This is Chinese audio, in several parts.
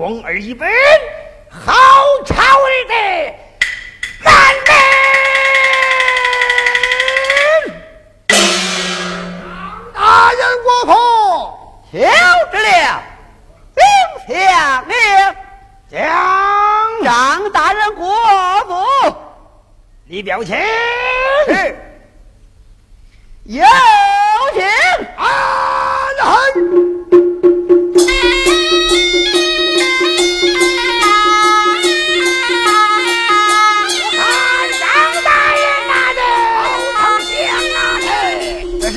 我要动儿一本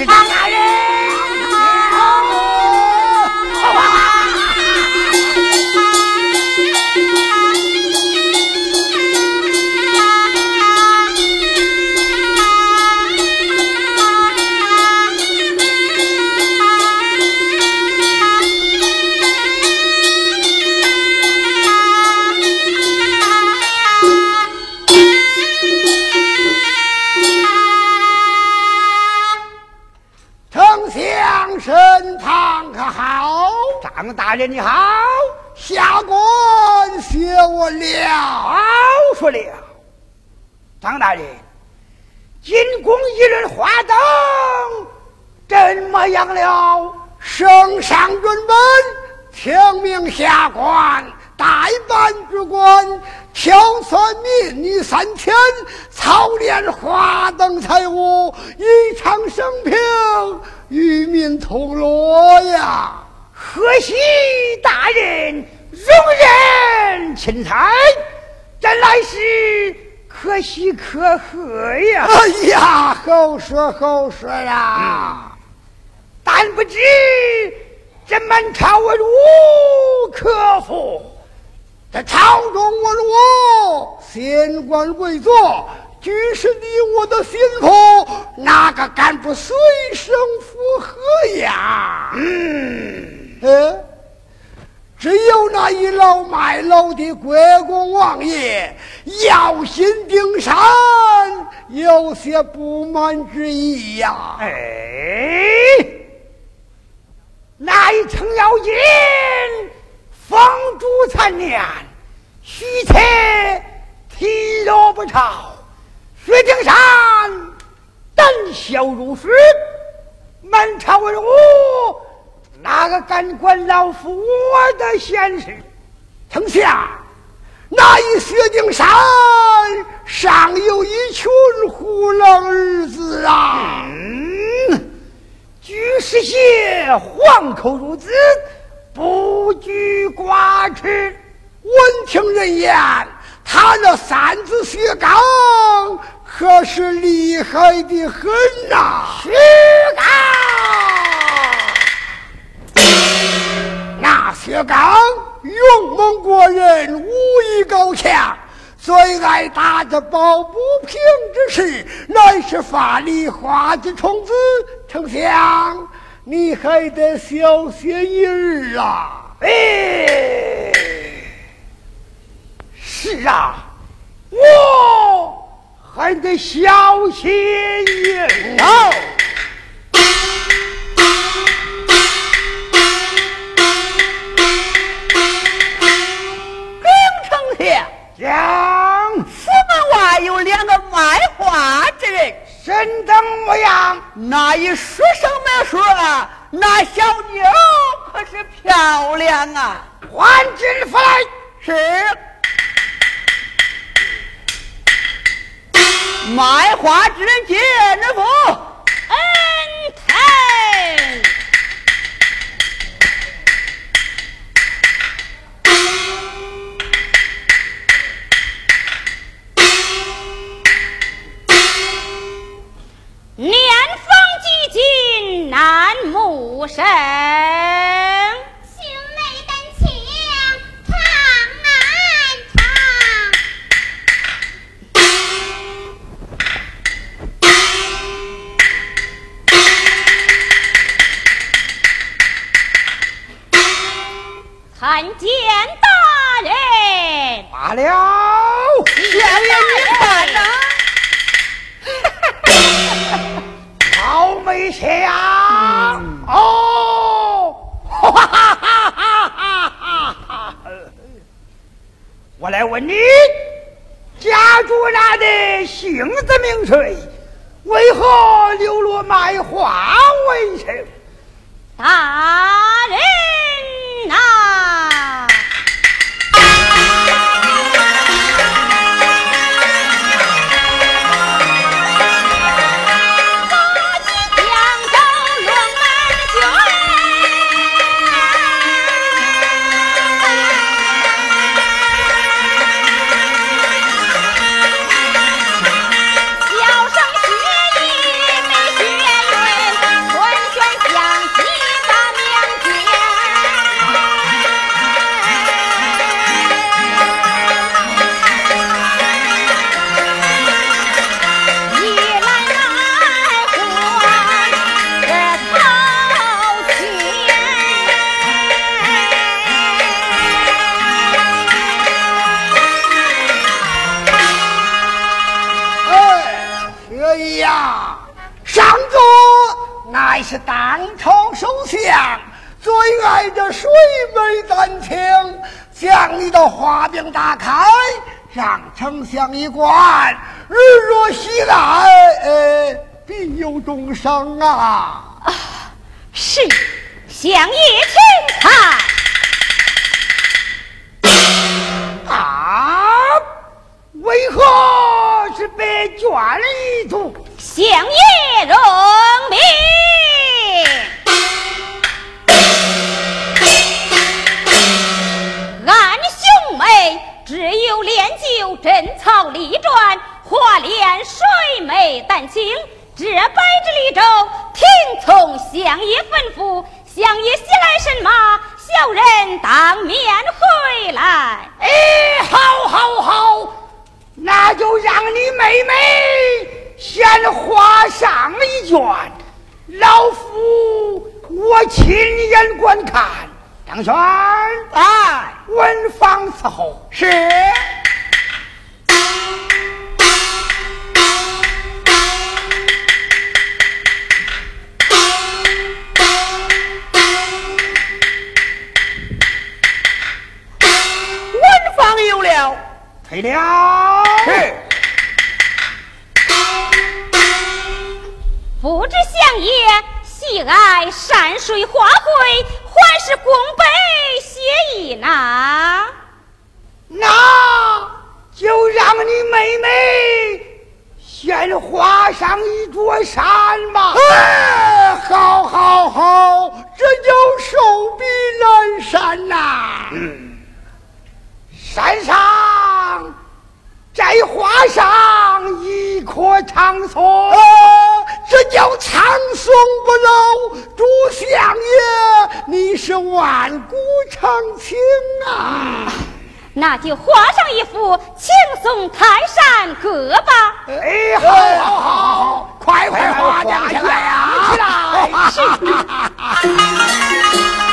嘿，这可呀！哎呀，好说好说呀。但不知这满朝文武可否？这朝中文武，县官贵族，举是你我的心腹，哪个敢不随声附和呀？嗯，呃，只有那一老卖楼的国公王爷要心定山，有些不满之意呀。哎，那一程咬金，风烛残年，虚策体弱不超，薛丁山胆小如鼠，满朝文武哪个敢管老夫我的闲事？丞相，那一薛丁山上有一群虎狼儿子啊！嗯，居士些黄口孺子，不拘寡耻。闻听人言，他那三子薛刚可是厉害的很呐、薛刚，薛刚勇猛过人，武艺高强，最爱打着抱不平之事，乃是法力花之虫子。丞相，你还得小心一日啊！哎，是啊，我还得小心一点。府门外有两个卖花之人，身等模样，那一说声没说，那小妞可是漂亮啊！还军府来。是卖花之人见人府，恩台。今难母生。兄妹跟情长难长。参见大人。罢了，爷。倒霉相哦，哈哈哈哈哈哈哈哈！我来问你，家住哪的姓字名谁？为何流落卖花为生？答。打开，让丞相一观，日若西来，呃必有钟声啊！啊，是，相爷请看。啊，为何是被卷一族？相爷容就贞操立传，华脸水美丹青，这百之里州，听从相爷吩咐。相爷喜来神马，小人当面回来。哎，好，好，好，那就让你妹妹先画上一卷，老夫我亲眼观看。张轩，哎，文房伺候是。退了。是。不知相爷喜爱山水花卉。还是宫北写意呢？那就让你妹妹先画上一座山吧。哎，好，好，好，这叫寿比南山呐。嗯，山上摘画上一棵长松。这叫长松不老，朱相爷，你是万古长青啊！那就画上一幅青松泰山阁吧。哎，好，好，好，好，快快画起来呀！起来。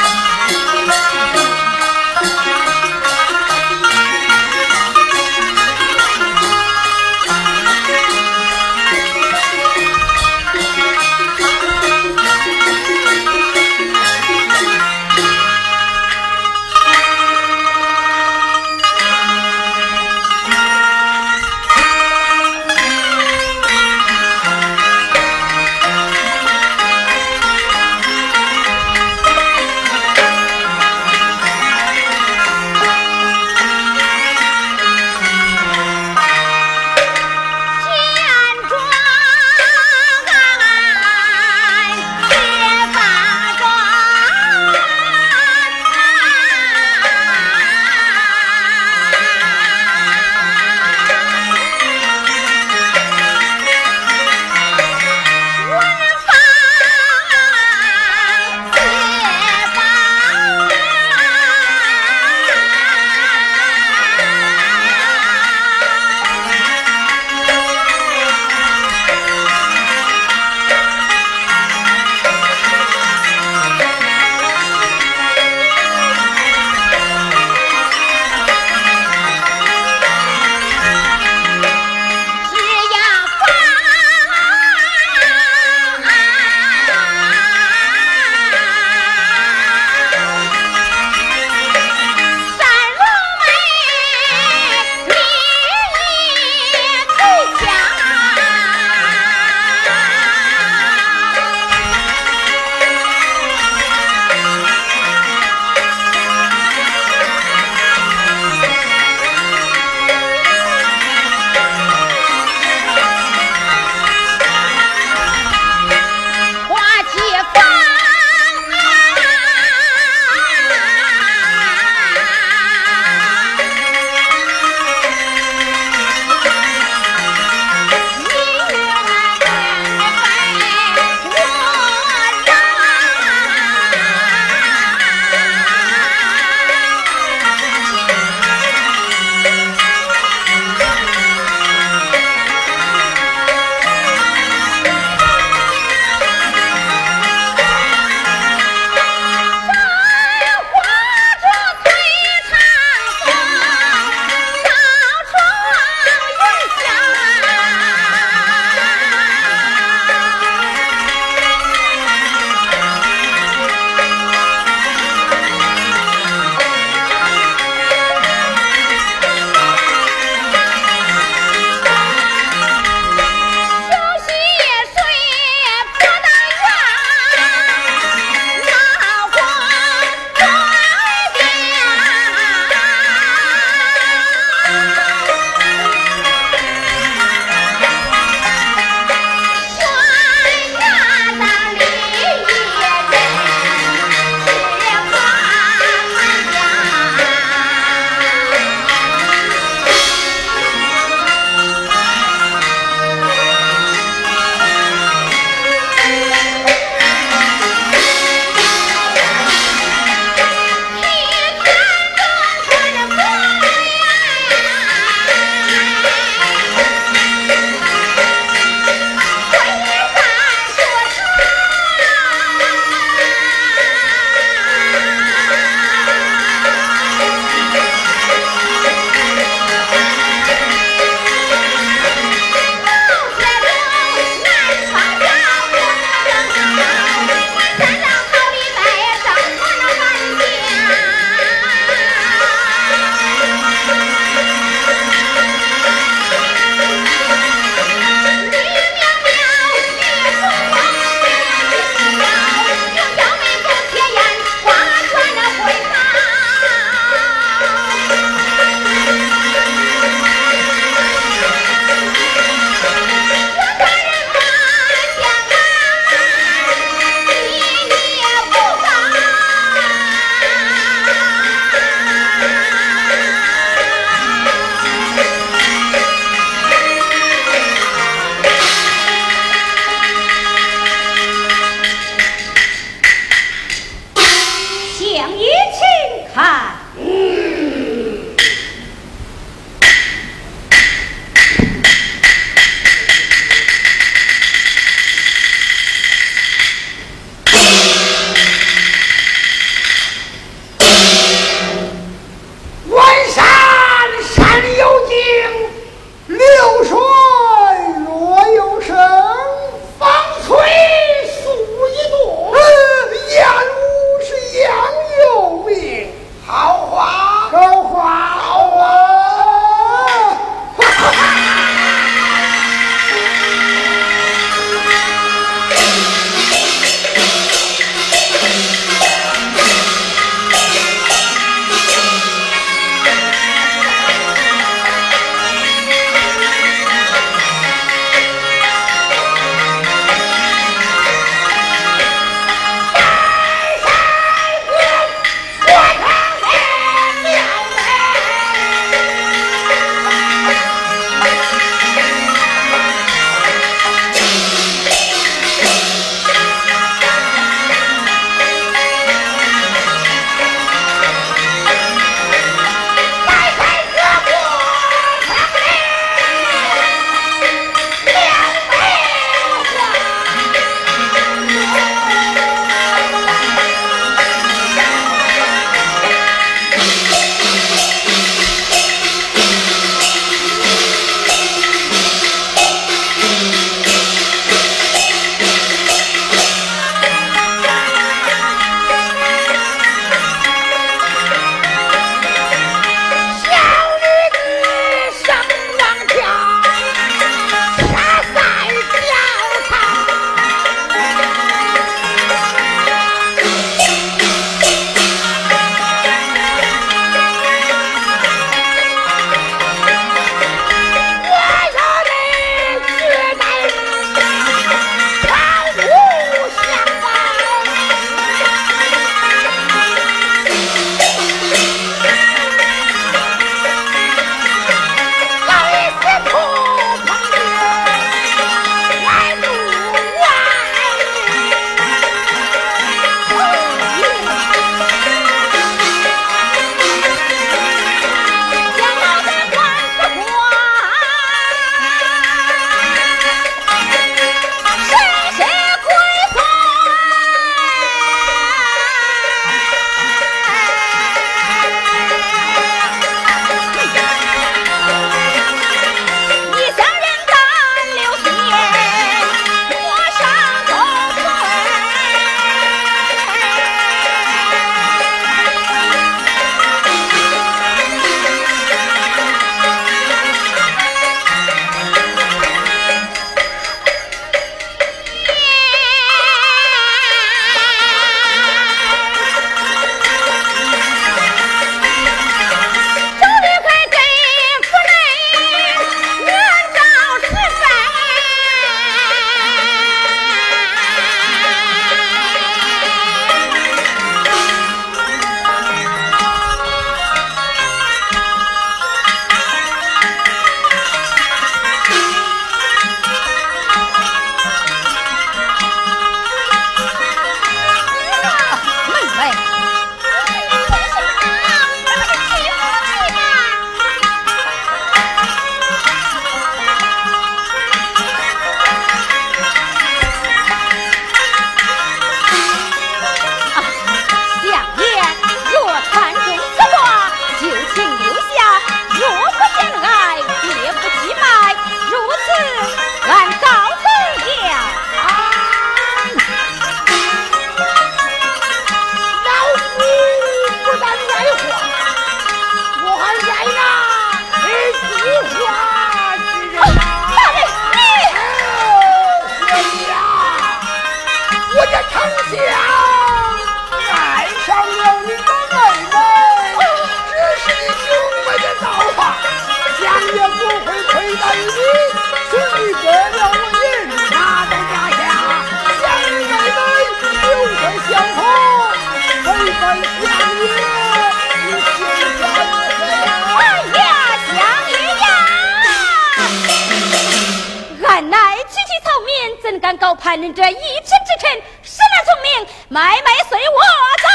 民怎敢告叛人这一臣之臣？是那聪明，买卖随我走。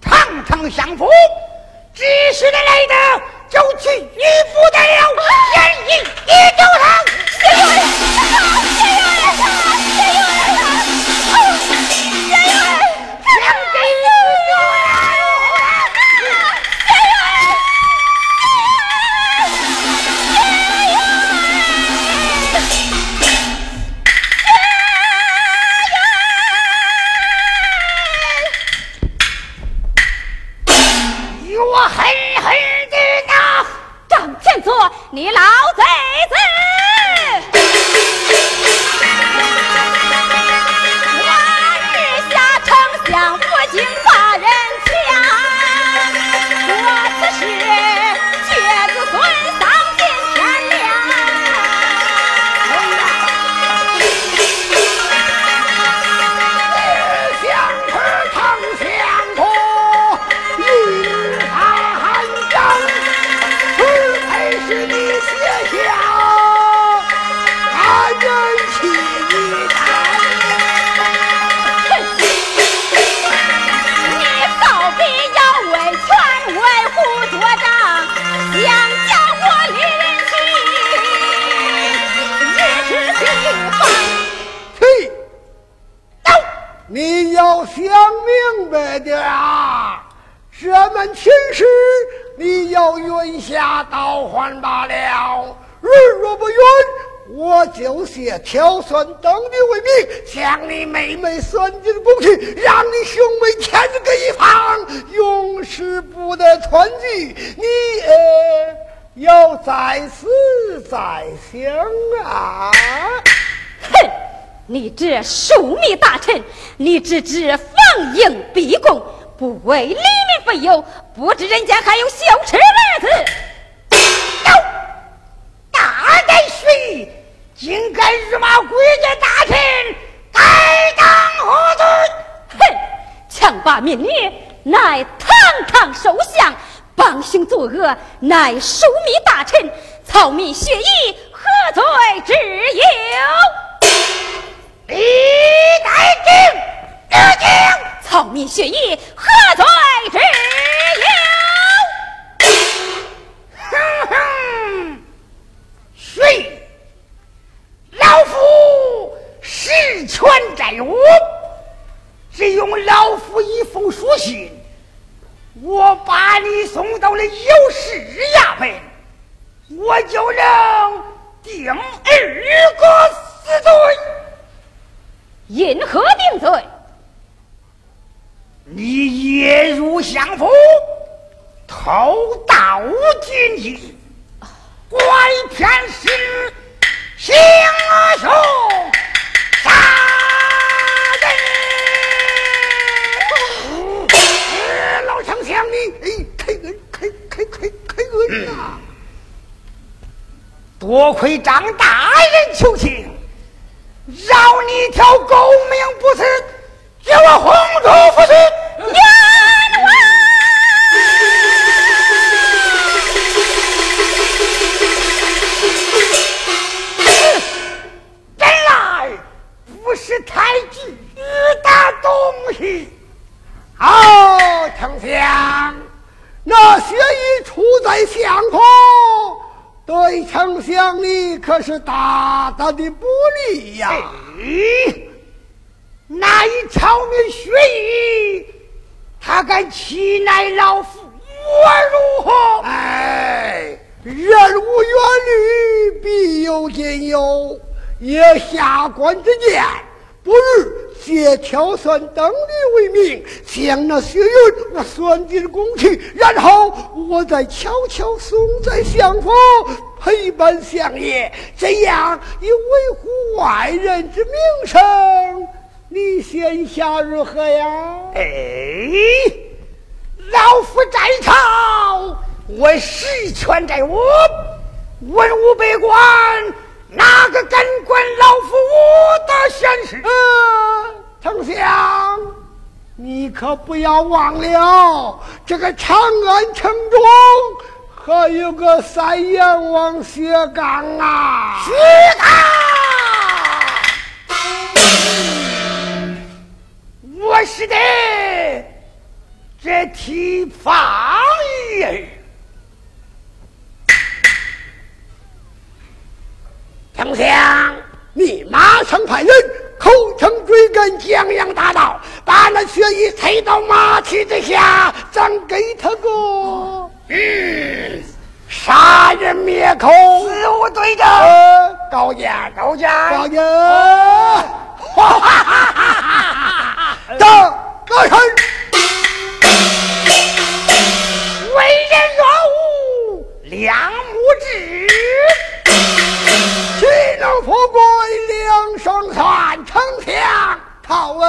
堂堂相府，只是的来的，就去你不得了，严一一九堂。谢元，谢元，谢元，谢你老贼子！白点啊！这门亲事你要允下倒还罢了，日若不允，我就写挑算登记为名，将你妹妹算进宫去，让你兄妹天各一方，永世不得团聚。你呃要再思再想啊！哼！你这庶密大臣，你只知防营逼供，不为黎民分忧，不知人间还有羞耻儿子。有！大胆学艺，竟敢辱骂贵家大臣，该当何罪？哼！强霸民女，乃堂堂首相，帮凶作恶，乃庶密大臣，草民血义，何罪之有？李代敬，日敬，草民血义，何罪之有？哼哼，谁？老夫实权在握，只用老夫一封书信，我把你送到了有事衙门，我就能定二哥死罪。因何定罪？你夜入相府，偷盗金银，拐骗时行凶杀人。呃老丞相，你哎，开恩，开开开开恩呐！多亏张大人求情，饶你一条狗命不死，叫我红烛复去。冤枉！本来不是太巨的东西。好，丞相，那血衣出在相府，对丞相你可是大大的不利呀！那一条命血衣，他敢欺乃老夫，我如何？哎，人无远虑，必有近忧。也下官之见，不如借挑选登记为名，将那血云我算进宫去，然后我再悄悄送在相府陪伴相爷，这样以维护外人之名声。你 xem 下如何呀？哎，老夫在朝，我实权在握，文武百官哪个敢管老夫我的闲事？呃，丞相，你可不要忘了，这个长安城中还有个三阎王薛刚啊！薛刚，我是的这提防儿，丞相，你马上派人口称追赶江洋大盗，把那薛义推到马蹄之下，咱给他个。嗯。杀人灭口，四无对证，高见高见高见，哈哈哈哈哈！等高声，为人若无两目智，岂能富贵两生算？丞相，讨问。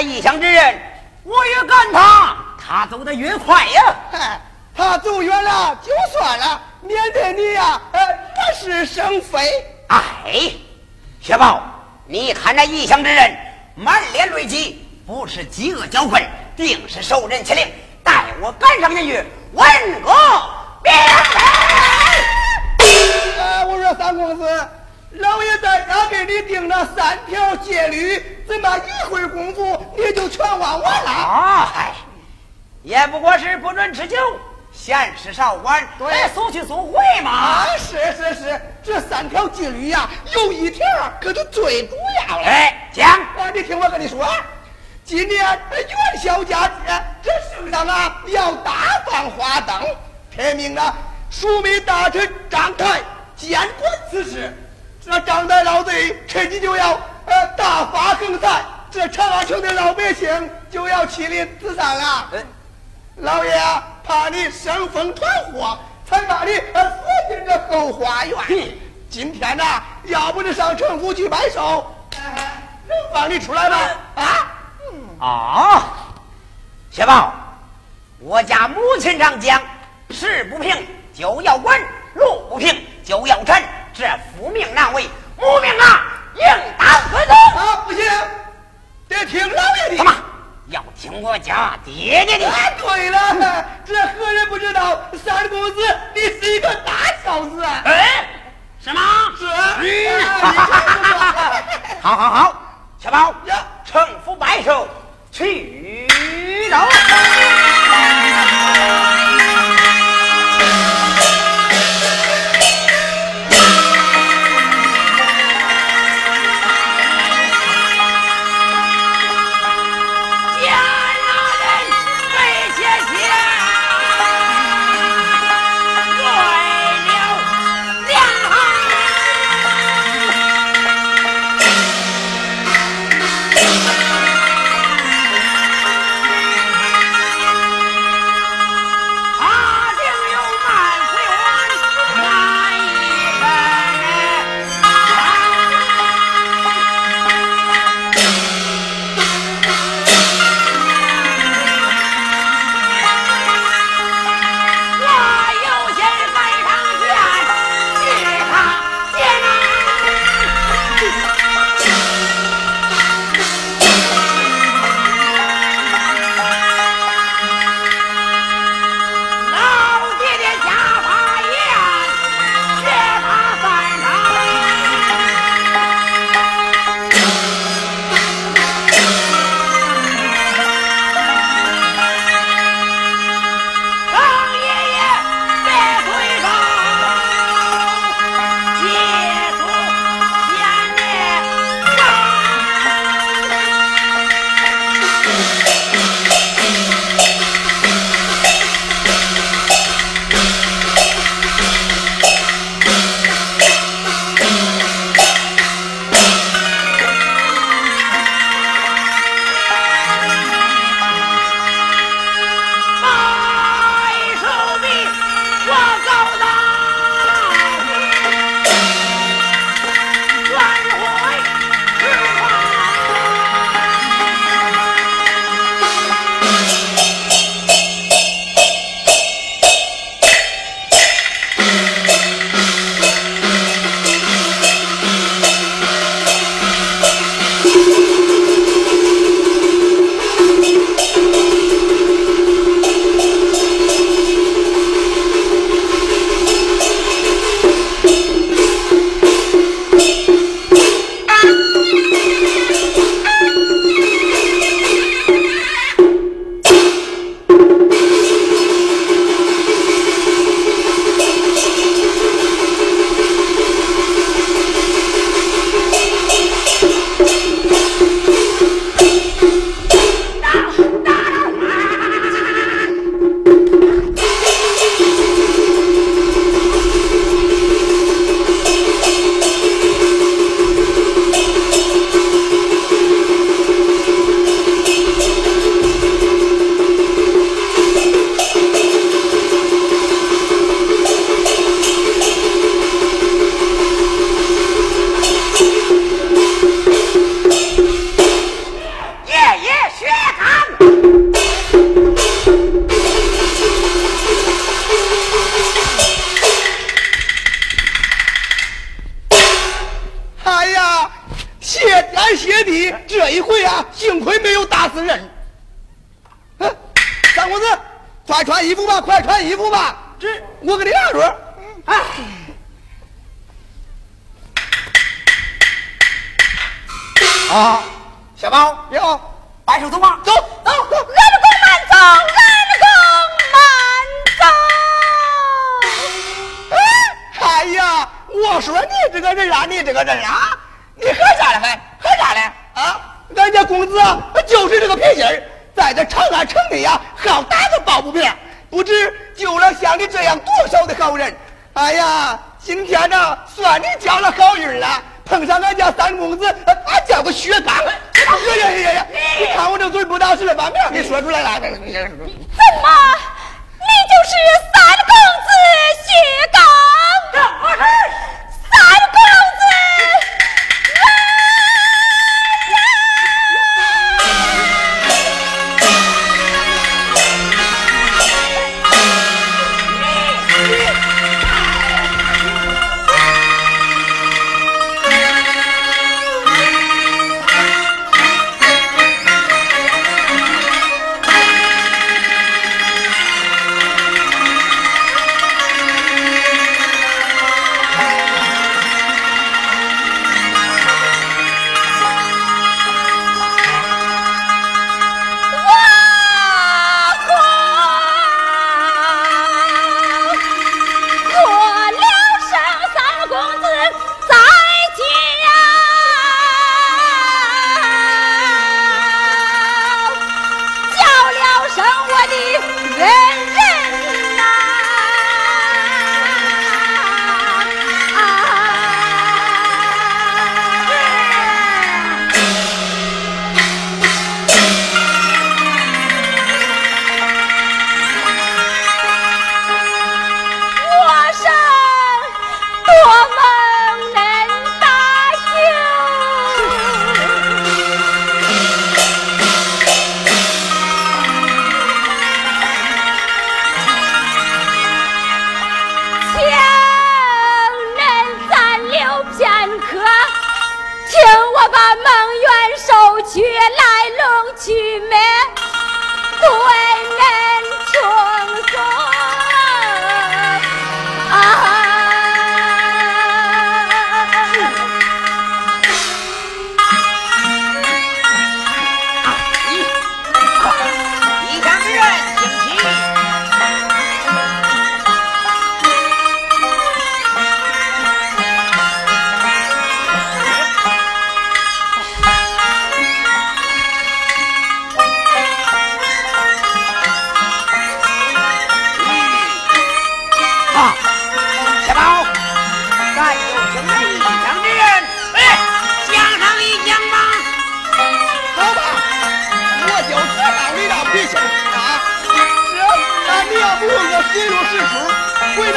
异乡之人，我越赶他，他走得越快呀。嗨，他走远了就算了，免得你呀，呃，惹是生非。哎，雪宝，你看那异乡之人，满脸泪迹，不是饥饿交困，定是受人欺凌。待我赶上前去，问个明白。呃，我说三公子，老爷在家给你定了三条戒律，怎么一会儿功夫你就全忘完了？啊，嗨，也不过是不准吃酒，闲吃少玩，对速去速回嘛。啊，是是是，这三条戒律呀，有一条可就最主要了。哎，讲。啊，你听我跟你说，今年元宵佳节，这圣上啊要大放花灯，天命啊，庶民大臣张台监管此事。这张大老贼趁机就要呃大发横财，这长安城的老百姓就要欺凌此上了。嗯老爷啊，怕你生风团祸，才把你呃锁进这后花园。今天呐、要不是上城府去摆手，哎能放你出来吗？啊？啊，雪宝，我家母亲常讲：事不平就要管，路不平就要铲。这父命难违，母命啊，应当遵从。啊，不行，得听老爷的。怎么要听我家爹爹的？哎，对了，这何人不知道三公子你是一个大孝子啊？哎，什么？是。好好好，小宝呀，城府拜寿去喽。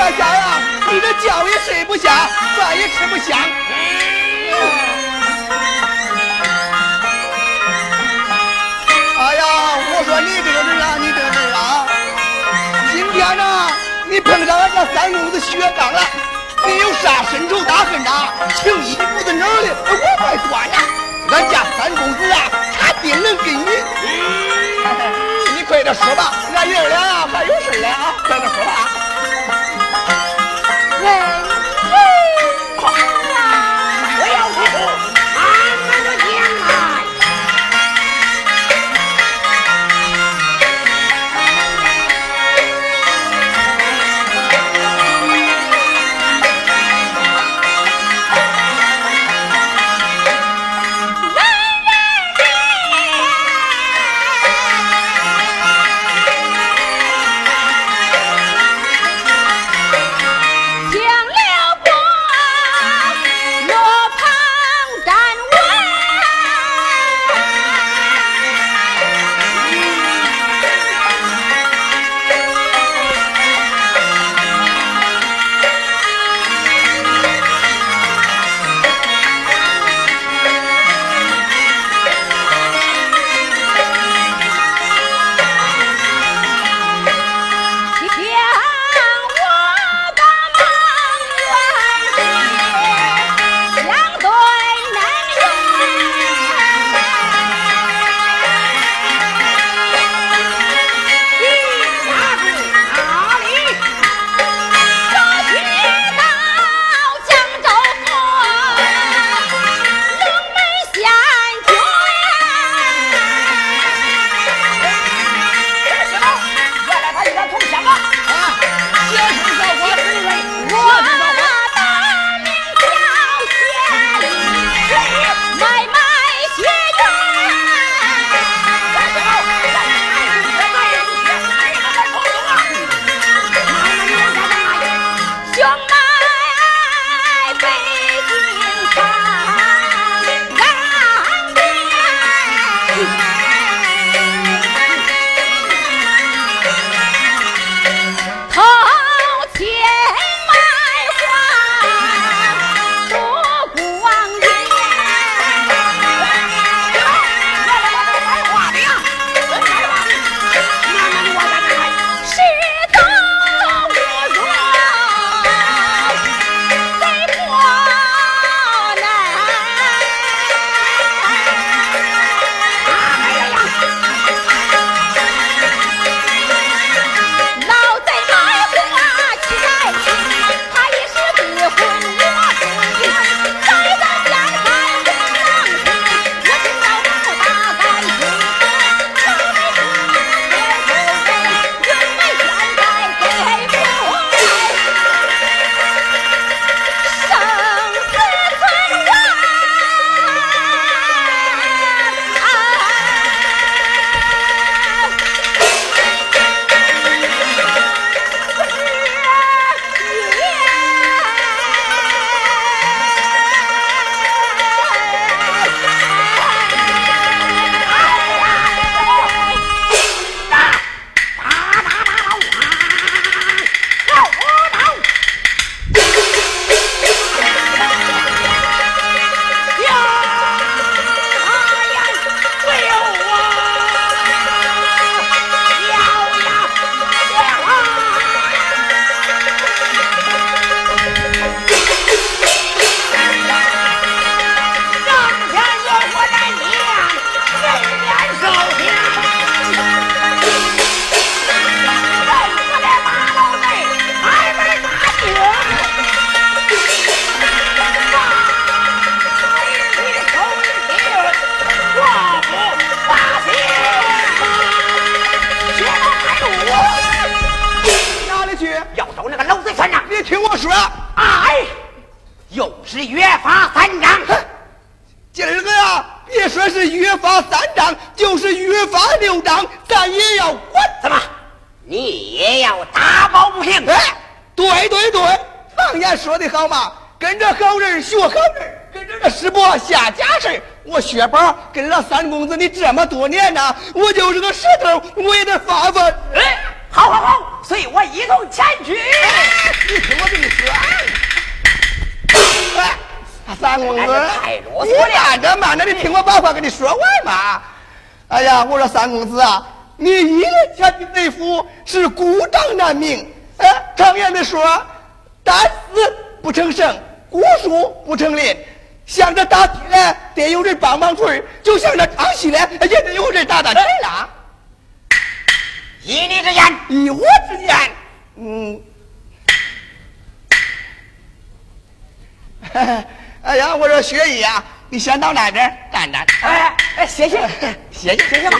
越香啊，你的觉也睡不香，饭也吃不香。哎呀，我说你这个人啊，你这个人啊，今天呢，你碰上俺这三公子薛刚了，你有啥深仇大恨呐？情义不在那儿的，我还说呀，俺家三公子啊，他定能给你。你快点说吧，俺爷俩还有事儿嘞啊，快点说吧。嗨事我薛宝跟了三公子你这么多年呐，我就是个石头，我也得发发。哎，好好好，随我一同前去。你听我跟你说，哎，三公子，太啰嗦了你慢着慢着，你听我把话跟你说完嘛。哎呀，我说三公子啊，你一年前的内府是孤掌难鸣。哎，常言的说，单丝不成绳，孤树不成林。像这打铁嘞，得有人帮帮锤就想着唱戏嘞，也得有人打打锤啦。依你之言，依我之言，嗯，哎呀，我说薛姨啊，你先到那边站站。哎哎，谢谢，谢谢谢谢吧。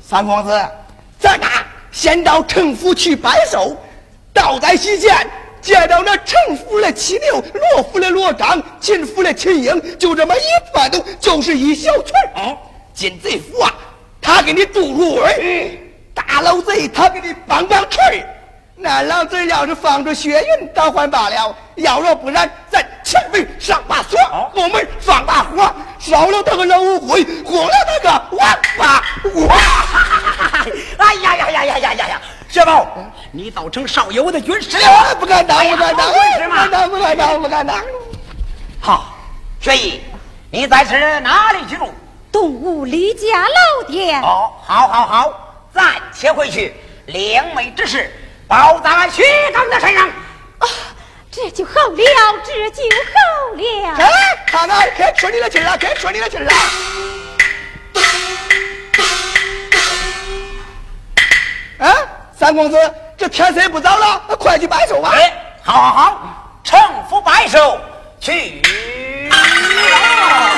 三公子，咱俩先到城府去拜寿，到在西间见到那城府的七六，罗府的罗章，秦府的秦英，就这么一串动，就是一小群儿。进贼府啊，他给你助入耳；大老贼他给你帮帮锤儿。那老贼要是放着血云倒还罢了，要若不然，咱前门上把锁，后门放把火，烧了他个老乌龟，轰了他个王八哇。哎呀呀呀呀呀呀呀！薛宝，你倒成少爷我的军师了。哎不敢当，不敢当，不敢当，不敢当，不敢当。好，薛姨，你在此哪里居住？东吴李家老店。哦，好，好，好，暂且回去。两位之事包在俺薛刚的身上。啊，这就好了，这就好了。哎，看看，该出你的气儿了，该出你的气儿了。啊，三公子，这天色不早了，快去拜寿吧。好，好，好，城府拜寿去了。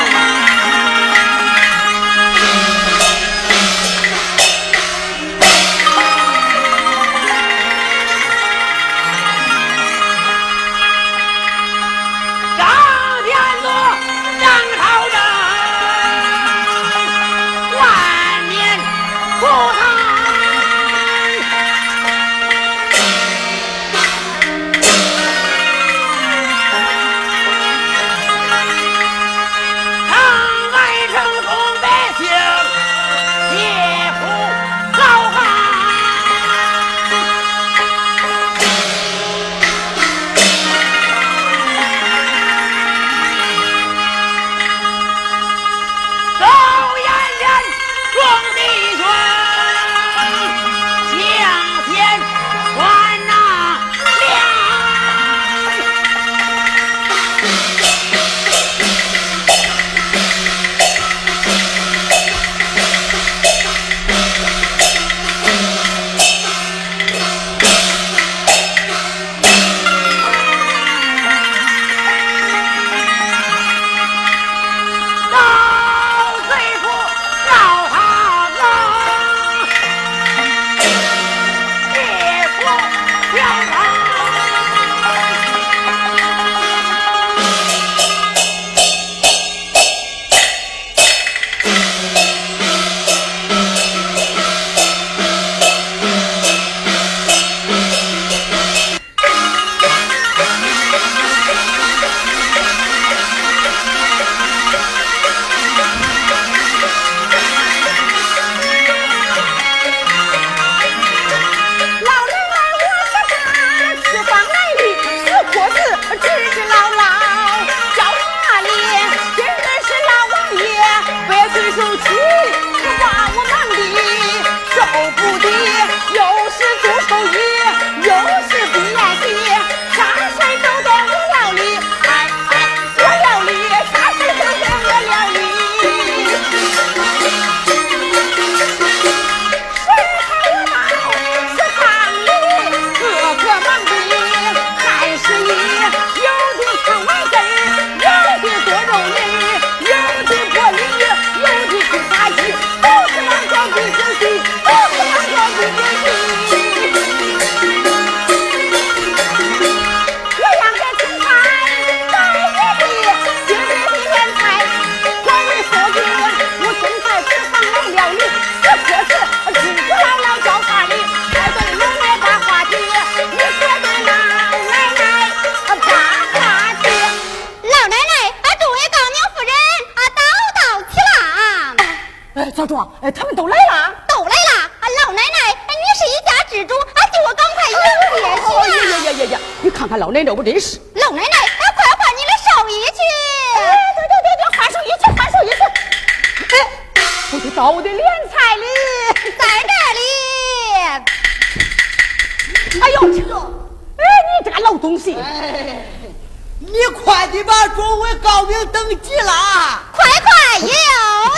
你快点把众位高明登记了，快快有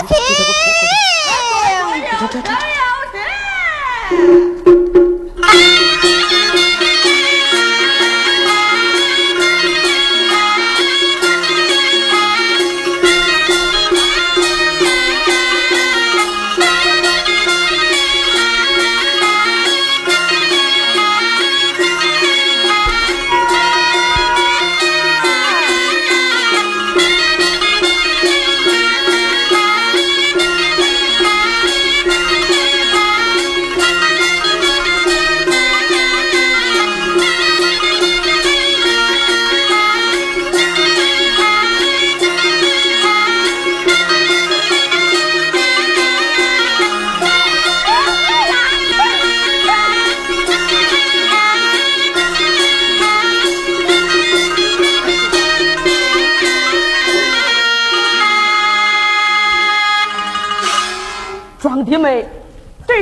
请，有请。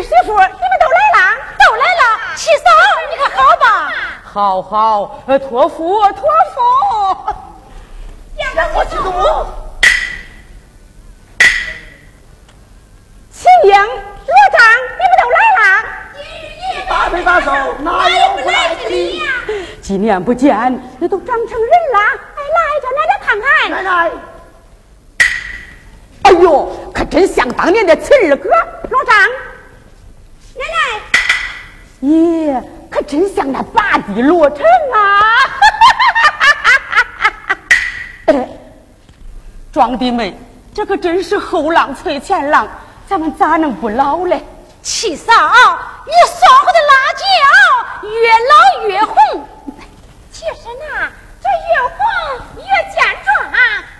媳妇，你们都来了，都来了。七嫂，你可好吧？好好，托福，托福。让我去读。秦英、罗章，你们都来了。大腿大手，哪有不来的？几年不见，那都长成人了。哎，来着，奶奶，看看。奶奶。哎呦，可真像当年的秦二哥老张。奶奶，咦，可真像那八弟罗成啊！哎，庄弟妹，这可真是后浪催前浪，咱们咋能不老嘞？七嫂，你烧火的辣椒越老越红。其实呢，这越红越健壮。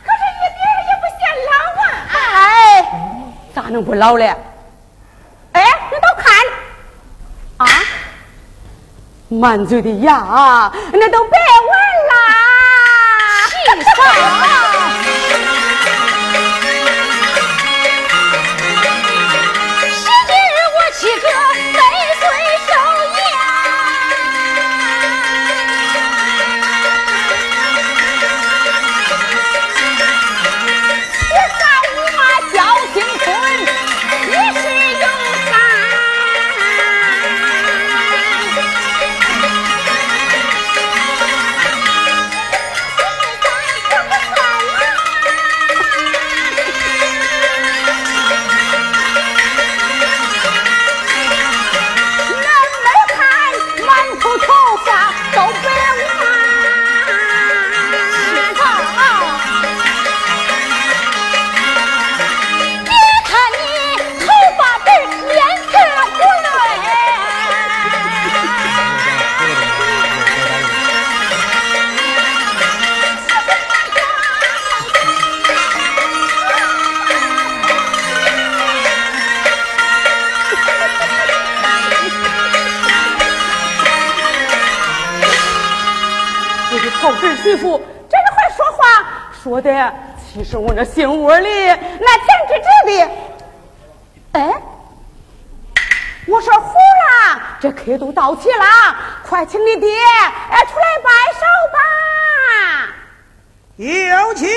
可是越老也不显老啊！哎咋能不老嘞？哎，你都看啊，满嘴的牙那都白完了，气死！的，其实我那心窝里那甜滋滋的。哎，我说胡了，这客都到齐了，快请你爹哎出来拜寿吧。有请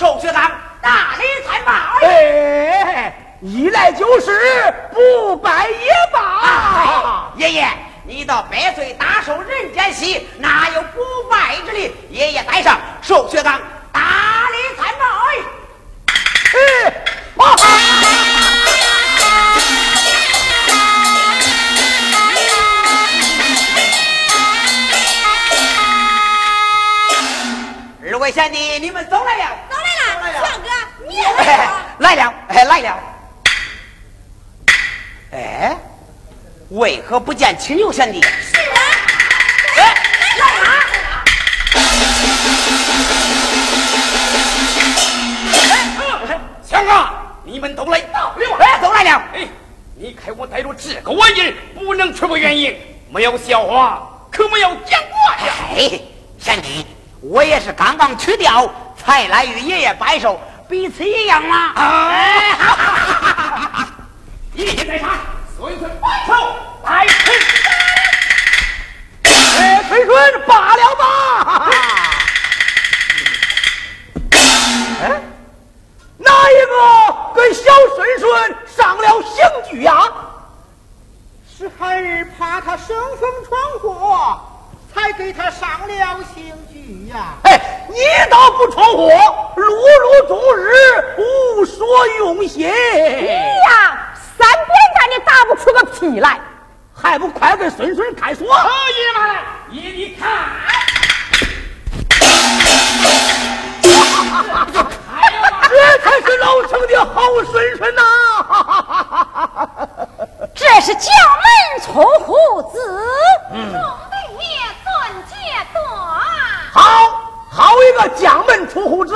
在上，受薛刚大礼参拜。哎，一来就是不拜也罢。爷爷，你到百岁大寿人间喜，哪有不拜之理？爷爷带上，寿薛刚大礼参拜。哎，啊！二位贤弟，你们走来了。都来了，算哥，你也来了。来了，哎，来了。哎，为何不见青牛贤弟？是啊，哎，来啦！哎，强哥，你们都来到了，哎，都来了。哎，你看我带着这个玩意儿，不能出个原因，没有笑话，可没有讲话呀。哎，贤弟，我也是刚刚取掉，才来与爷爷摆手，彼此一样嘛。哎，哈哈哈哈哈！爷爷在场，孙孙拜寿，来请。哎，崔顺罢了吧。哎，哪一个跟小孙孙上了刑具呀？是孩儿怕他生风闯祸，才给他上了刑具呀。哎，你倒不闯祸，碌碌终日无所用心。你呀，三扁担你打不出个屁来，还不快给孙孙开锁？好爷们来，爷你看。这才是老成的好孙孙呐！这是将门出虎子，众位爷尊节多。好，好一个将门出虎子，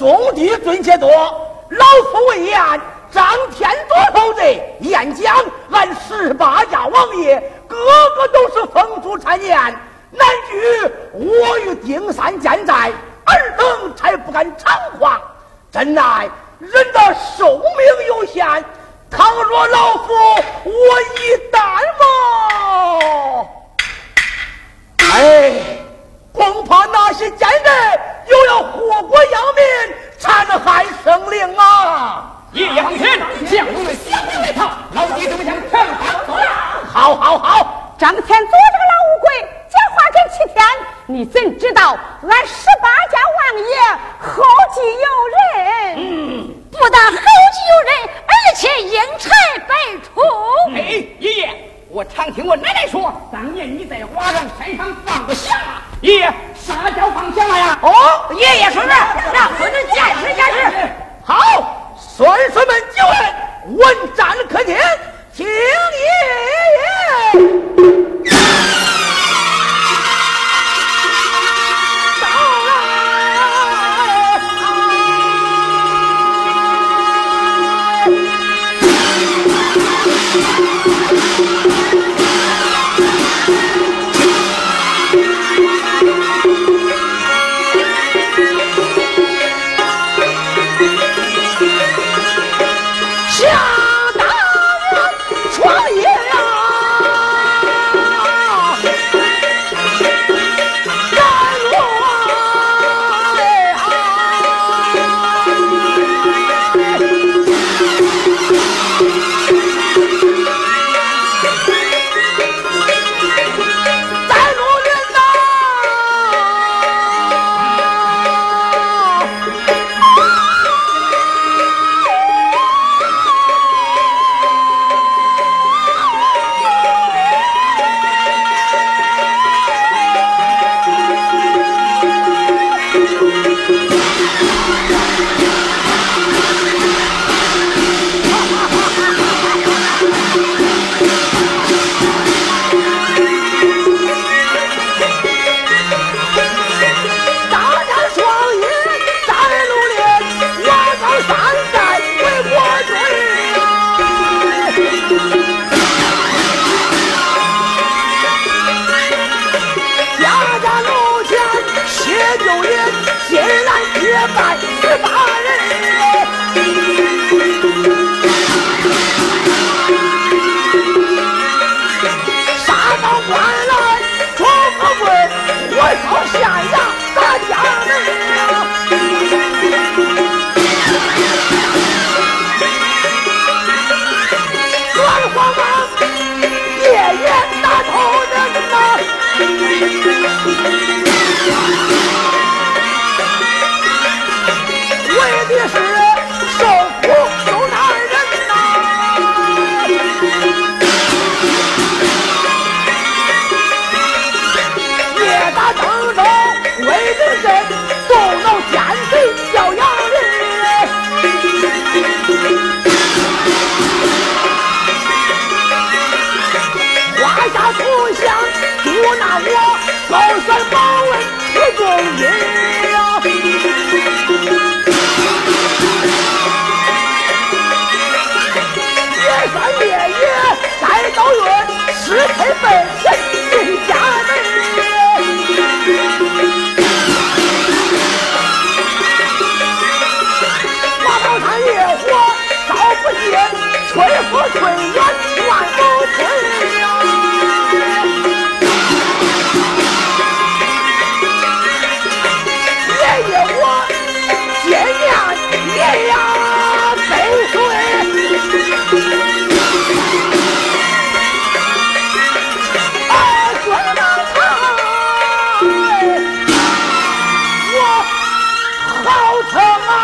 种地尊且多。老夫为言，张天多头贼，燕江俺十八家王爷，个个都是风烛残年。难惧我与丁三健在，尔等才不敢猖狂。真乃人的寿命有限，倘若老夫我一旦嘛，哎，恐怕那些奸人又要祸国殃民，残害生灵啊！爷爷放心，将我们降兵来讨，老弟都想惩罚我了。好，好，好！张天佐这个老乌龟讲话真七天，你怎知道俺十八家王爷后继有人？嗯，不但后继有人，而且英才辈出。哎，爷爷，我常听我奶奶说，当年你在华上山上放过响啊。爷爷，啥叫放响了呀？哦，爷爷说是让孙子见识见识。好，孙孙们就问，问斩可听，请爷爷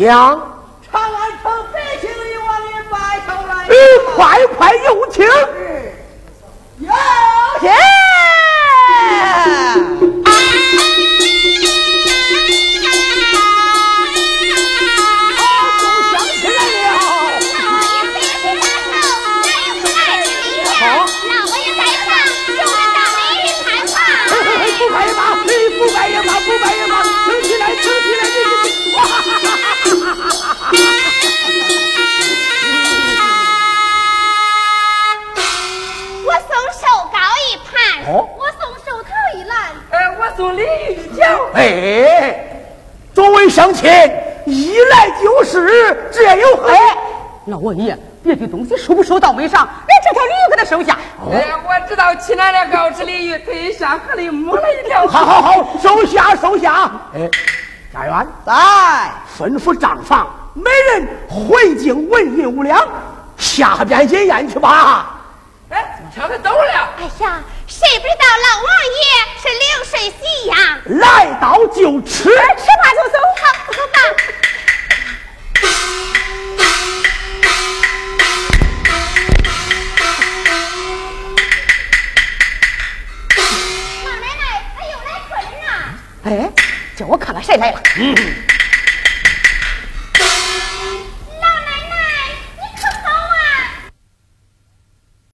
爷，将长安城北京的王爷拜头来。快快有请。有请。哎，众位乡亲，一来就是这有何？老王爷，别的东西收不收到没上？连这条鲤鱼给他收下。哎，我知道去哪里告知鲤鱼，推下河里摸了一条。好好好，收下收下。哎，家园在，吩咐账房每人回京纹银五两，下边饮宴去吧。哎，怎么的走了？哎呀！谁不知道老王爷是流水席呀？来到就吃，吃罢就走。好，走吧。老奶奶，哎呦，来客人了！哎，叫我看看谁来了。嗯。